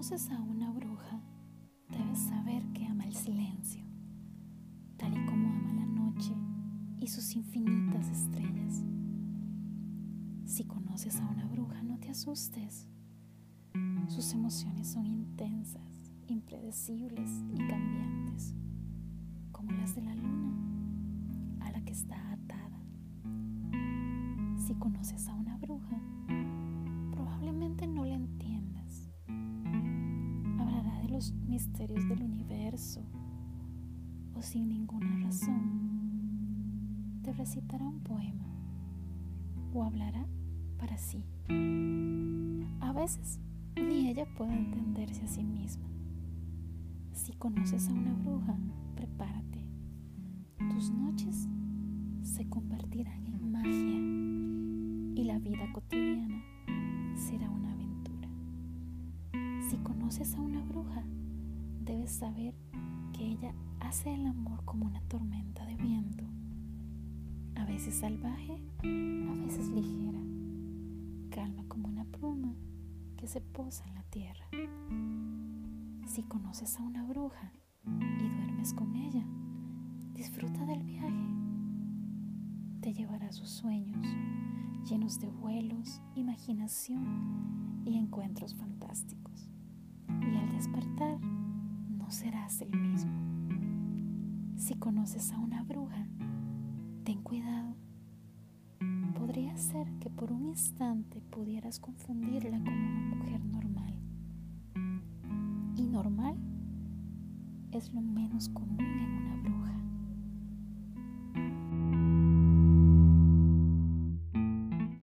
conoces a una bruja, debes saber que ama el silencio, tal y como ama la noche y sus infinitas estrellas. Si conoces a una bruja, no te asustes. Sus emociones son intensas, impredecibles y cambiantes, como las de la luna a la que está atada. Si conoces a una bruja, misterios del universo o sin ninguna razón te recitará un poema o hablará para sí. A veces ni ella puede entenderse a sí misma. Si conoces a una bruja, prepárate. Tus noches se convertirán en magia y la vida cotidiana será una conoces a una bruja, debes saber que ella hace el amor como una tormenta de viento, a veces salvaje, a veces ligera calma como una pluma que se posa en la tierra. Si conoces a una bruja y duermes con ella, disfruta del viaje. Te llevará a sus sueños llenos de vuelos, imaginación y encuentros fantásticos. Despertar, no serás el mismo. Si conoces a una bruja, ten cuidado podría ser que por un instante pudieras confundirla con una mujer normal. Y normal es lo menos común en una bruja.